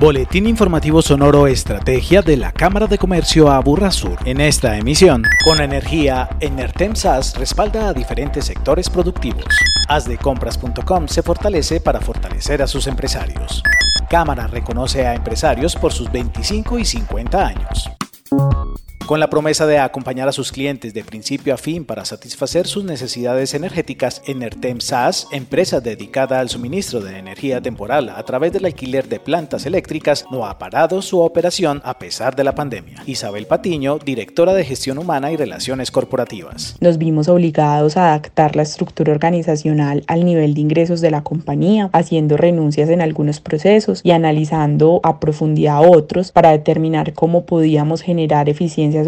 Boletín informativo sonoro Estrategia de la Cámara de Comercio Aburrasur. En esta emisión, con energía, Enertem SAS respalda a diferentes sectores productivos. Asdecompras.com se fortalece para fortalecer a sus empresarios. Cámara reconoce a empresarios por sus 25 y 50 años. Con la promesa de acompañar a sus clientes de principio a fin para satisfacer sus necesidades energéticas, Enertem SAS, empresa dedicada al suministro de energía temporal a través del alquiler de plantas eléctricas, no ha parado su operación a pesar de la pandemia. Isabel Patiño, directora de Gestión Humana y Relaciones Corporativas. Nos vimos obligados a adaptar la estructura organizacional al nivel de ingresos de la compañía, haciendo renuncias en algunos procesos y analizando a profundidad otros para determinar cómo podíamos generar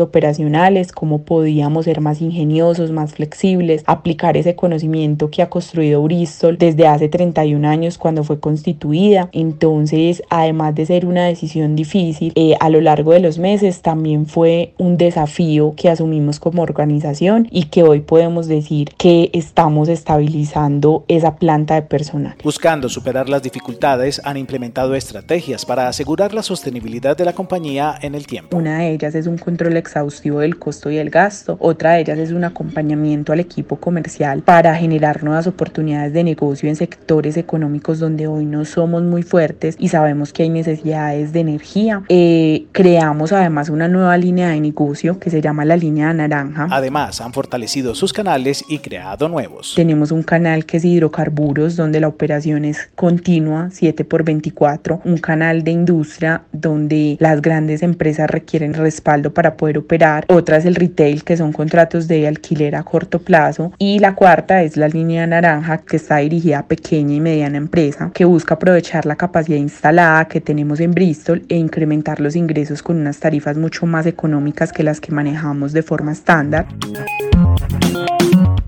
operacionales, cómo podíamos ser más ingeniosos, más flexibles, aplicar ese conocimiento que ha construido Bristol desde hace 31 años cuando fue constituida. Entonces, además de ser una decisión difícil, eh, a lo largo de los meses también fue un desafío que asumimos como organización y que hoy podemos decir que estamos estabilizando esa planta de personal. Buscando superar las dificultades, han implementado estrategias para asegurar la sostenibilidad de la compañía en el tiempo. Una de ellas es un control exhaustivo del costo y el gasto. Otra de ellas es un acompañamiento al equipo comercial para generar nuevas oportunidades de negocio en sectores económicos donde hoy no somos muy fuertes y sabemos que hay necesidades de energía. Eh, creamos además una nueva línea de negocio que se llama la línea naranja. Además, han fortalecido sus canales y creado nuevos. Tenemos un canal que es hidrocarburos donde la operación es continua 7 por 24, un canal de industria donde las grandes empresas requieren respaldo para poder operar, otra es el retail, que son contratos de alquiler a corto plazo, y la cuarta es la línea naranja, que está dirigida a pequeña y mediana empresa, que busca aprovechar la capacidad instalada que tenemos en Bristol e incrementar los ingresos con unas tarifas mucho más económicas que las que manejamos de forma estándar.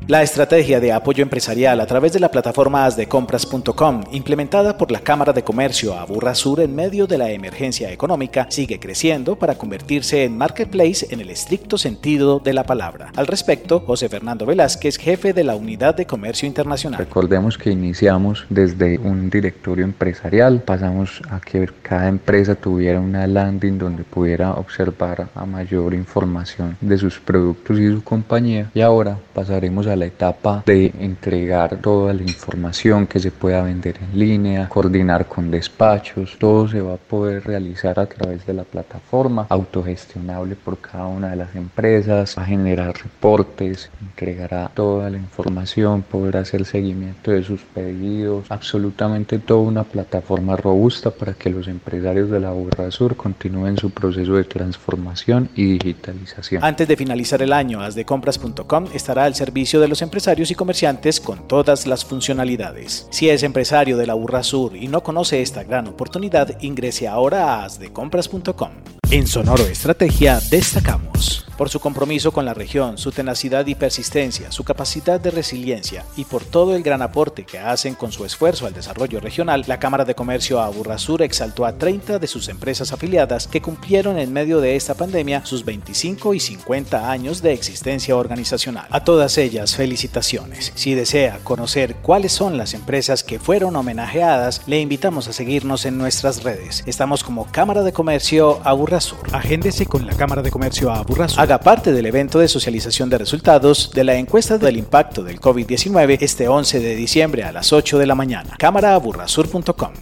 La estrategia de apoyo empresarial a través de la plataforma asdecompras.com, implementada por la Cámara de Comercio Aburrasur en medio de la emergencia económica, sigue creciendo para convertirse en marketplace en el estricto sentido de la palabra. Al respecto, José Fernando Velázquez, jefe de la Unidad de Comercio Internacional. Recordemos que iniciamos desde un directorio empresarial, pasamos a que cada empresa tuviera una landing donde pudiera observar a mayor información de sus productos y su compañía y ahora pasaremos a la etapa de entregar toda la información que se pueda vender en línea, coordinar con despachos, todo se va a poder realizar a través de la plataforma, autogestionable por cada una de las empresas, va a generar reportes, entregará toda la información, poder hacer seguimiento de sus pedidos, absolutamente toda una plataforma robusta para que los empresarios de la Sur continúen su proceso de transformación y digitalización. Antes de finalizar el año, asdecompras.com estará al servicio de de los empresarios y comerciantes con todas las funcionalidades. Si es empresario de la Burra Sur y no conoce esta gran oportunidad, ingrese ahora a asdecompras.com. En Sonoro Estrategia destacamos por su compromiso con la región, su tenacidad y persistencia, su capacidad de resiliencia y por todo el gran aporte que hacen con su esfuerzo al desarrollo regional, la Cámara de Comercio Aburrasur exaltó a 30 de sus empresas afiliadas que cumplieron en medio de esta pandemia sus 25 y 50 años de existencia organizacional. A todas ellas, felicitaciones. Si desea conocer cuáles son las empresas que fueron homenajeadas, le invitamos a seguirnos en nuestras redes. Estamos como Cámara de Comercio Aburrasur. Agéndese con la Cámara de Comercio Aburrasur haga parte del evento de socialización de resultados de la encuesta del impacto del COVID-19 este 11 de diciembre a las 8 de la mañana. Cámaraaburrasur.com.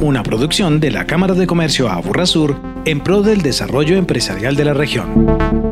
Una producción de la Cámara de Comercio Aburrasur en pro del desarrollo empresarial de la región.